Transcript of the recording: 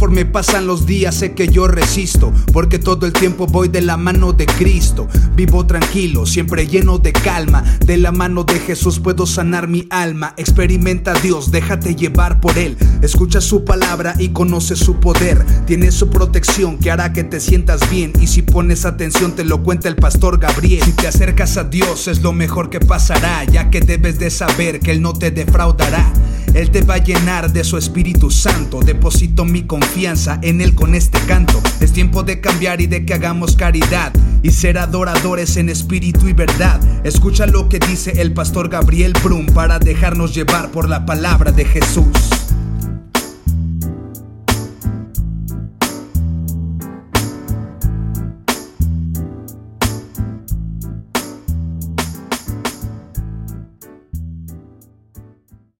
Conforme pasan los días sé que yo resisto, porque todo el tiempo voy de la mano de Cristo. Vivo tranquilo, siempre lleno de calma. De la mano de Jesús puedo sanar mi alma. Experimenta a Dios, déjate llevar por Él. Escucha su palabra y conoce su poder. Tiene su protección que hará que te sientas bien. Y si pones atención, te lo cuenta el pastor Gabriel. Si te acercas a Dios, es lo mejor que pasará, ya que debes de saber que Él no te defraudará. Él te va a llenar de su Espíritu Santo. Deposito mi confianza en Él con este canto. Es tiempo de cambiar y de que hagamos caridad y ser adoradores en espíritu y verdad. Escucha lo que dice el pastor Gabriel Brum para dejarnos llevar por la palabra de Jesús.